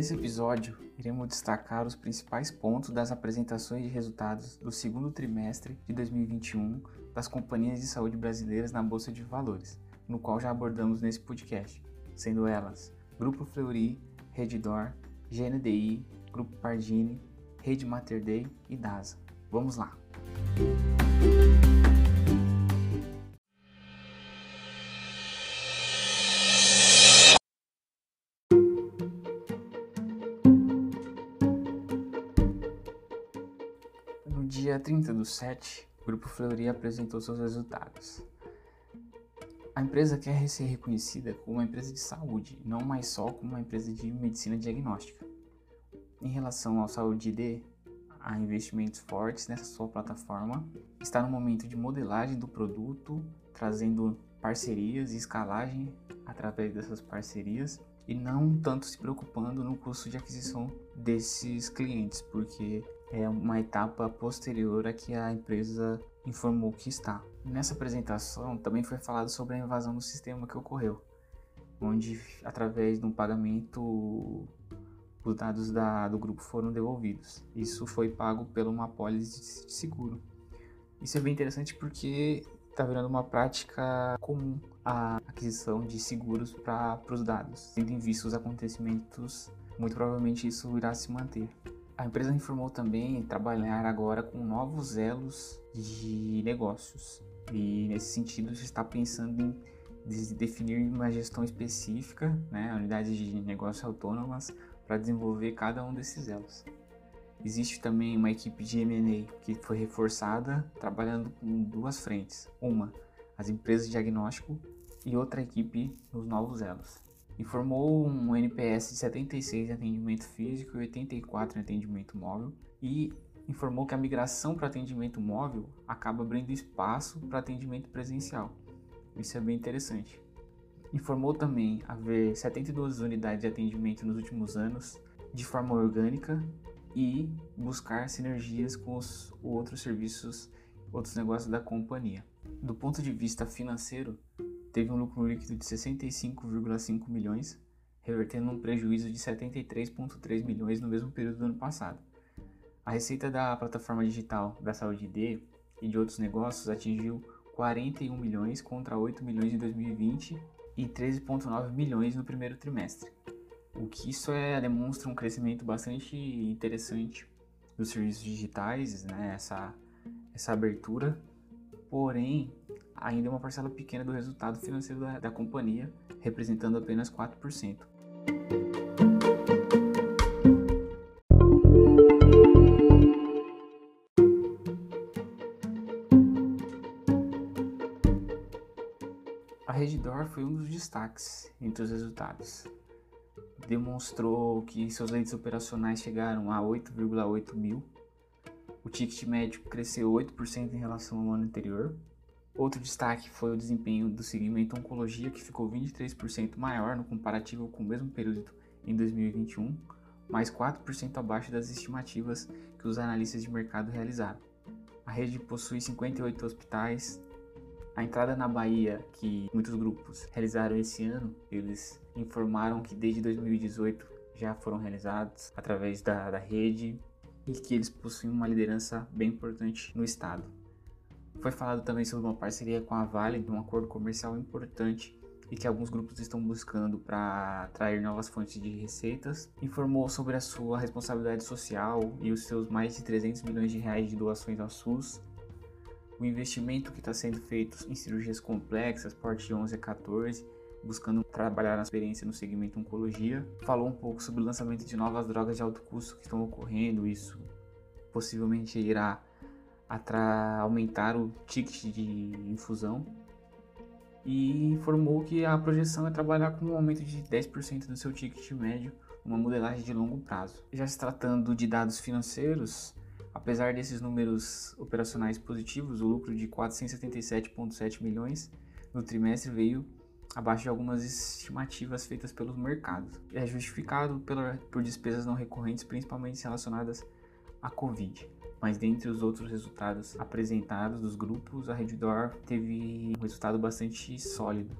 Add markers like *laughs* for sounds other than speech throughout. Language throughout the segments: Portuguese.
Nesse episódio, iremos destacar os principais pontos das apresentações de resultados do segundo trimestre de 2021 das companhias de saúde brasileiras na Bolsa de Valores, no qual já abordamos nesse podcast, sendo elas Grupo Fleury, Redditor, GNDI, Grupo Pardini, Rede Mater Dei e DASA. Vamos lá! Dia 30 do 7, o Grupo Fleury apresentou seus resultados. A empresa quer ser reconhecida como uma empresa de saúde, não mais só como uma empresa de medicina diagnóstica. Em relação ao Saúde D, há investimentos fortes nessa sua plataforma, está no momento de modelagem do produto, trazendo parcerias e escalagem através dessas parcerias e não tanto se preocupando no custo de aquisição desses clientes, porque é uma etapa posterior a que a empresa informou que está. Nessa apresentação também foi falado sobre a invasão do sistema que ocorreu, onde através de um pagamento os dados da, do grupo foram devolvidos. Isso foi pago pela uma apólice de seguro. Isso é bem interessante porque está virando uma prática comum a aquisição de seguros para os dados. Tendo em vista os acontecimentos, muito provavelmente isso irá se manter. A empresa informou também trabalhar agora com novos elos de negócios. E nesse sentido, está pensando em definir uma gestão específica, né, unidades de negócio autônomas, para desenvolver cada um desses elos. Existe também uma equipe de M&A que foi reforçada, trabalhando com duas frentes. Uma, as empresas de diagnóstico e outra equipe nos novos elos informou um NPS de 76 em atendimento físico e 84 em atendimento móvel e informou que a migração para atendimento móvel acaba abrindo espaço para atendimento presencial. Isso é bem interessante. Informou também haver 72 unidades de atendimento nos últimos anos de forma orgânica e buscar sinergias com os outros serviços, outros negócios da companhia. Do ponto de vista financeiro, teve um lucro líquido de 65,5 milhões, revertendo um prejuízo de 73,3 milhões no mesmo período do ano passado. A receita da plataforma digital da Saúde D e de outros negócios atingiu 41 milhões contra 8 milhões em 2020 e 13,9 milhões no primeiro trimestre. O que isso é, demonstra um crescimento bastante interessante dos serviços digitais, né, essa, essa abertura. Porém, ainda é uma parcela pequena do resultado financeiro da, da companhia, representando apenas 4%. A Redditor foi um dos destaques entre os resultados. Demonstrou que seus leitos operacionais chegaram a 8,8 mil. O ticket médio cresceu 8% em relação ao ano anterior, Outro destaque foi o desempenho do segmento oncologia, que ficou 23% maior no comparativo com o mesmo período em 2021, mais 4% abaixo das estimativas que os analistas de mercado realizaram. A rede possui 58 hospitais. A entrada na Bahia, que muitos grupos realizaram esse ano, eles informaram que desde 2018 já foram realizados através da, da rede e que eles possuem uma liderança bem importante no estado. Foi falado também sobre uma parceria com a Vale, de um acordo comercial importante e que alguns grupos estão buscando para atrair novas fontes de receitas. Informou sobre a sua responsabilidade social e os seus mais de 300 milhões de reais de doações ao SUS. O investimento que está sendo feito em cirurgias complexas, porte 11 a 14, buscando trabalhar na experiência no segmento oncologia. Falou um pouco sobre o lançamento de novas drogas de alto custo que estão ocorrendo, isso possivelmente irá aumentar o ticket de infusão e informou que a projeção é trabalhar com um aumento de 10% do seu ticket médio, uma modelagem de longo prazo. Já se tratando de dados financeiros, apesar desses números operacionais positivos, o lucro de 477,7 milhões no trimestre veio abaixo de algumas estimativas feitas pelos mercados. É justificado pela, por despesas não recorrentes, principalmente relacionadas à Covid mas dentre os outros resultados apresentados dos grupos, a Red teve um resultado bastante sólido.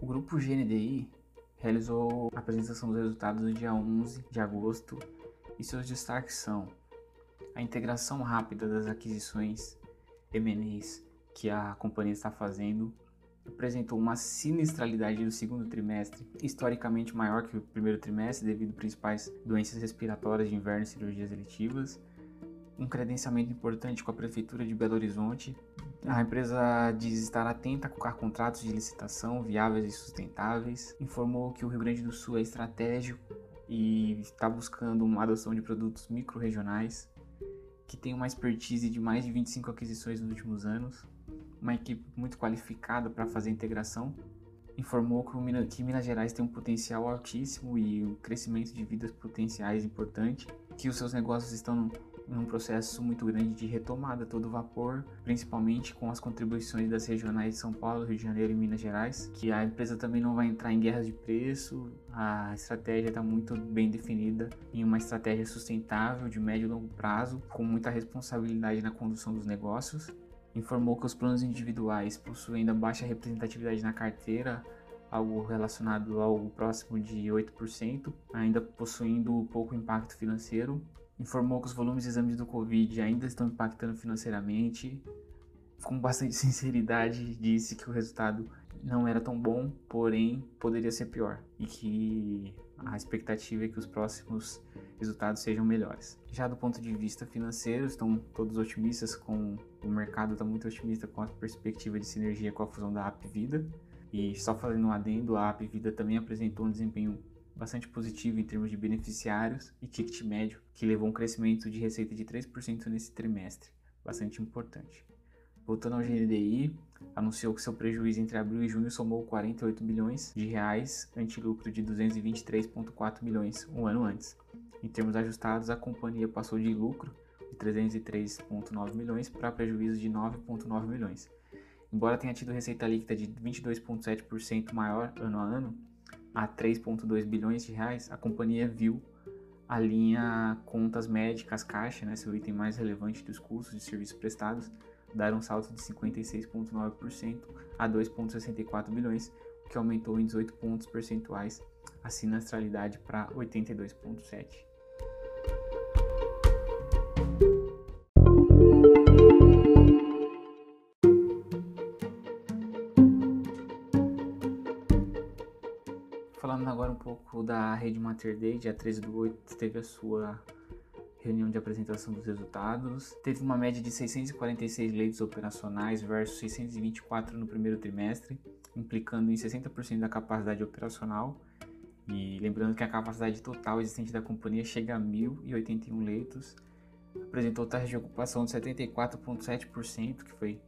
O grupo GNDI realizou a apresentação dos resultados no dia 11 de agosto e seus destaques são a integração rápida das aquisições, M&As que a companhia está fazendo, apresentou uma sinistralidade do segundo trimestre, historicamente maior que o primeiro trimestre devido a principais doenças respiratórias de inverno e cirurgias eletivas, um credenciamento importante com a Prefeitura de Belo Horizonte. A empresa diz estar atenta a contratos de licitação viáveis e sustentáveis. Informou que o Rio Grande do Sul é estratégico e está buscando uma adoção de produtos micro-regionais, que tem uma expertise de mais de 25 aquisições nos últimos anos, uma equipe muito qualificada para fazer integração. Informou que Minas Gerais tem um potencial altíssimo e um crescimento de vidas potenciais importante, que os seus negócios estão num processo muito grande de retomada todo vapor, principalmente com as contribuições das regionais de São Paulo, Rio de Janeiro e Minas Gerais, que a empresa também não vai entrar em guerras de preço, a estratégia está muito bem definida em uma estratégia sustentável de médio e longo prazo, com muita responsabilidade na condução dos negócios. Informou que os planos individuais possuem ainda baixa representatividade na carteira, algo relacionado ao próximo de 8%, ainda possuindo pouco impacto financeiro informou que os volumes de exames do Covid ainda estão impactando financeiramente. Com bastante *laughs* sinceridade, disse que o resultado não era tão bom, porém poderia ser pior e que a expectativa é que os próximos resultados sejam melhores. Já do ponto de vista financeiro, estão todos otimistas com o mercado está muito otimista com a perspectiva de sinergia com a fusão da App Vida. E só fazendo um adendo, a App Vida também apresentou um desempenho bastante positivo em termos de beneficiários e ticket médio, que levou um crescimento de receita de 3% nesse trimestre, bastante importante. Voltando ao GNDI, anunciou que seu prejuízo entre abril e junho somou 48 milhões de reais, ante lucro de 223,4 milhões um ano antes. Em termos ajustados, a companhia passou de lucro de 303,9 milhões para prejuízo de 9,9 milhões. Embora tenha tido receita líquida de 22,7% maior ano a ano, a 3,2 bilhões de reais, a companhia viu a linha contas médicas caixa, né, seu item mais relevante dos custos de serviços prestados, dar um salto de 56,9% a 2,64 bilhões, o que aumentou em 18 pontos percentuais a sinistralidade para 82,7%. Agora um pouco da Rede Mater Day, dia 13 do 8 teve a sua reunião de apresentação dos resultados. Teve uma média de 646 leitos operacionais versus 624 no primeiro trimestre, implicando em 60% da capacidade operacional. E lembrando que a capacidade total existente da companhia chega a 1.081 leitos. Apresentou taxa de ocupação de 74,7%, que foi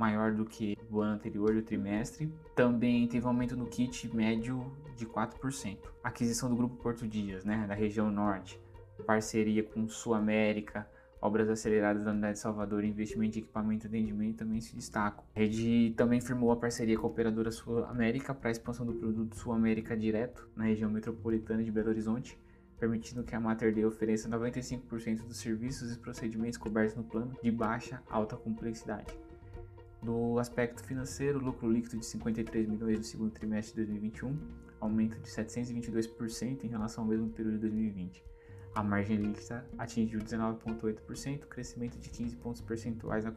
maior do que o ano anterior do trimestre. Também teve um aumento no kit médio de 4%. Aquisição do Grupo Porto Dias, né, da região norte, parceria com Sul América, obras aceleradas da unidade de Salvador, investimento em equipamento e atendimento também se destacam. A rede também firmou a parceria com a operadora Sul América para a expansão do produto Sul América direto na região metropolitana de Belo Horizonte, permitindo que a Mater Dei ofereça 95% dos serviços e procedimentos cobertos no plano de baixa alta complexidade. Do aspecto financeiro, lucro líquido de 53 milhões no segundo trimestre de 2021, aumento de 722% em relação ao mesmo período de 2020. A margem líquida atingiu 19,8%, crescimento de 15 pontos percentuais na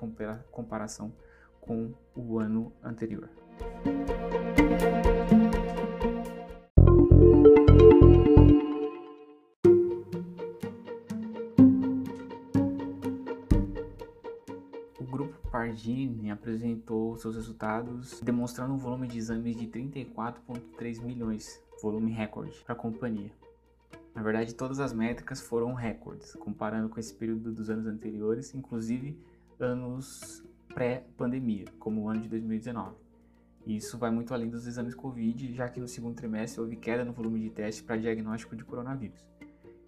comparação com o ano anterior. Pardini apresentou seus resultados demonstrando um volume de exames de 34,3 milhões, volume recorde para a companhia. Na verdade, todas as métricas foram recordes, comparando com esse período dos anos anteriores, inclusive anos pré-pandemia, como o ano de 2019. Isso vai muito além dos exames Covid, já que no segundo trimestre houve queda no volume de testes para diagnóstico de coronavírus.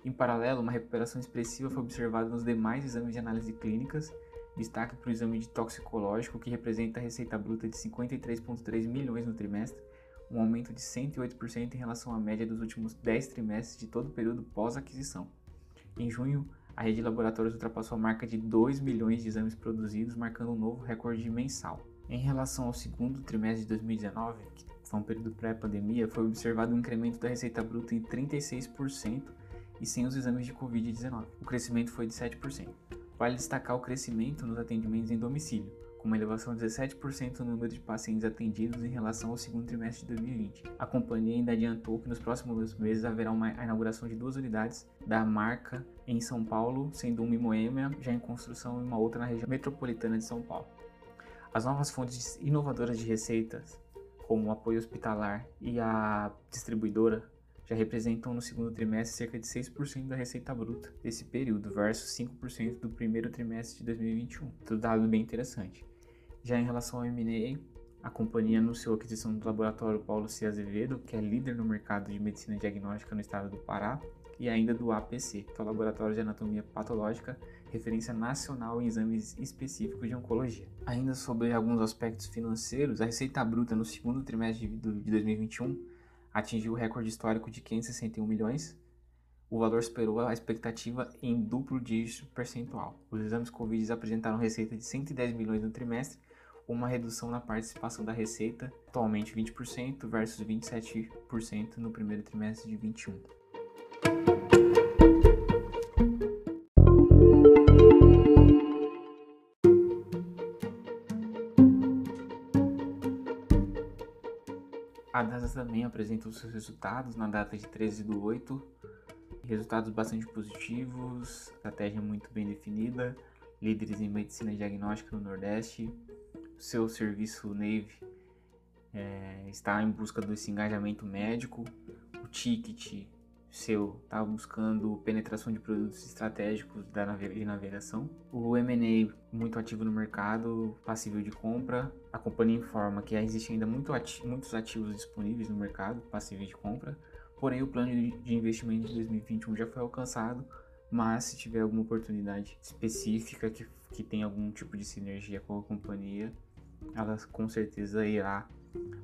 Em paralelo, uma recuperação expressiva foi observada nos demais exames de análise clínicas Destaque para o exame de toxicológico, que representa a receita bruta de 53,3 milhões no trimestre, um aumento de 108% em relação à média dos últimos 10 trimestres de todo o período pós-aquisição. Em junho, a rede de laboratórios ultrapassou a marca de 2 milhões de exames produzidos, marcando um novo recorde mensal. Em relação ao segundo trimestre de 2019, foi um período pré-pandemia, foi observado um incremento da receita bruta em 36% e sem os exames de Covid-19. O crescimento foi de 7%. Vale destacar o crescimento nos atendimentos em domicílio, com uma elevação de 17% no número de pacientes atendidos em relação ao segundo trimestre de 2020. A companhia ainda adiantou que nos próximos meses haverá uma, a inauguração de duas unidades da marca em São Paulo, sendo uma em Moema, já em construção, e uma outra na região metropolitana de São Paulo. As novas fontes inovadoras de receitas, como o apoio hospitalar e a distribuidora, já representam no segundo trimestre cerca de 6% da receita bruta desse período, versus 5% do primeiro trimestre de 2021. Tudo dado bem interessante. Já em relação ao M&A, a companhia anunciou a aquisição do laboratório Paulo C. Azevedo, que é líder no mercado de medicina diagnóstica no estado do Pará, e ainda do APC, que é o Laboratório de Anatomia Patológica, referência nacional em exames específicos de oncologia. Ainda sobre alguns aspectos financeiros, a receita bruta no segundo trimestre de 2021 atingiu o recorde histórico de 561 milhões, o valor superou a expectativa em duplo dígito percentual. Os exames Covid apresentaram receita de 110 milhões no trimestre, uma redução na participação da receita, atualmente 20% versus 27% no primeiro trimestre de 21. A DASA também apresentou seus resultados na data de 13 de 8, resultados bastante positivos, estratégia muito bem definida, líderes em medicina diagnóstica no Nordeste, seu serviço Navy é, está em busca desse engajamento médico, o ticket seu está buscando penetração de produtos estratégicos da de navegação, o M&A muito ativo no mercado, passível de compra, a companhia informa que existe ainda muito ati muitos ativos disponíveis no mercado, passível de compra, porém o plano de investimento de 2021 já foi alcançado, mas se tiver alguma oportunidade específica que, que tenha algum tipo de sinergia com a companhia, ela com certeza irá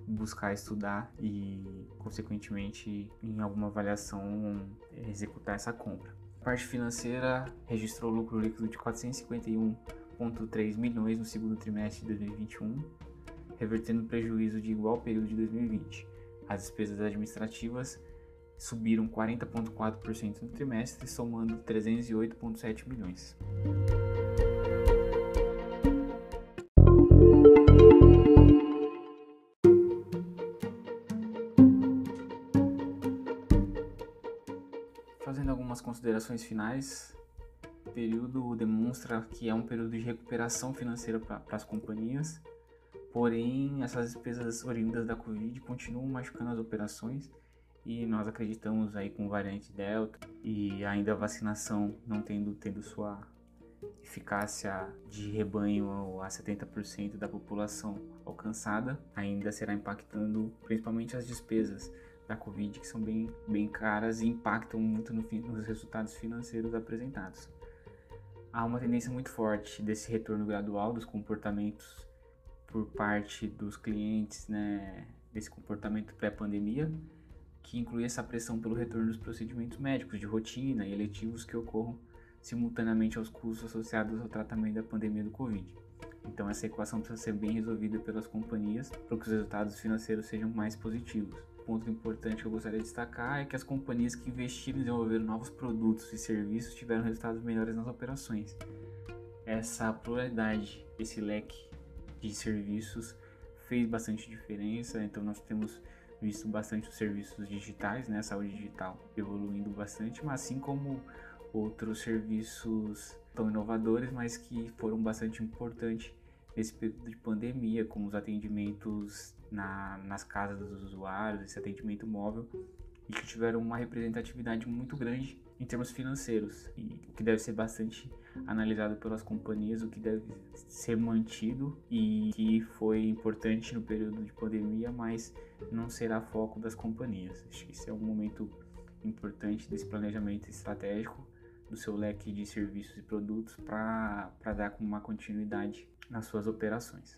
buscar estudar e, consequentemente, em alguma avaliação, executar essa compra. A parte financeira registrou lucro líquido de 451,3 milhões no segundo trimestre de 2021, revertendo prejuízo de igual período de 2020. As despesas administrativas subiram 40,4% no trimestre, somando 308,7 milhões. Considerações finais, o período demonstra que é um período de recuperação financeira para as companhias, porém essas despesas oriundas da Covid continuam machucando as operações e nós acreditamos aí com variante Delta e ainda a vacinação não tendo, tendo sua eficácia de rebanho a 70% da população alcançada, ainda será impactando principalmente as despesas da Covid, que são bem, bem caras e impactam muito no, nos resultados financeiros apresentados. Há uma tendência muito forte desse retorno gradual dos comportamentos por parte dos clientes, né, desse comportamento pré-pandemia, que inclui essa pressão pelo retorno dos procedimentos médicos de rotina e eletivos que ocorram simultaneamente aos custos associados ao tratamento da pandemia do Covid. Então essa equação precisa ser bem resolvida pelas companhias para que os resultados financeiros sejam mais positivos. Ponto importante que eu gostaria de destacar é que as companhias que investiram em desenvolver novos produtos e serviços tiveram resultados melhores nas operações. Essa pluralidade, esse leque de serviços fez bastante diferença, então nós temos visto bastante os serviços digitais, né, saúde digital evoluindo bastante, mas assim como outros serviços tão inovadores, mas que foram bastante importantes nesse período de pandemia, como os atendimentos na, nas casas dos usuários, esse atendimento móvel, e que tiveram uma representatividade muito grande em termos financeiros, e o que deve ser bastante analisado pelas companhias, o que deve ser mantido e que foi importante no período de pandemia, mas não será foco das companhias. Acho que esse é um momento importante desse planejamento estratégico do seu leque de serviços e produtos para dar uma continuidade nas suas operações.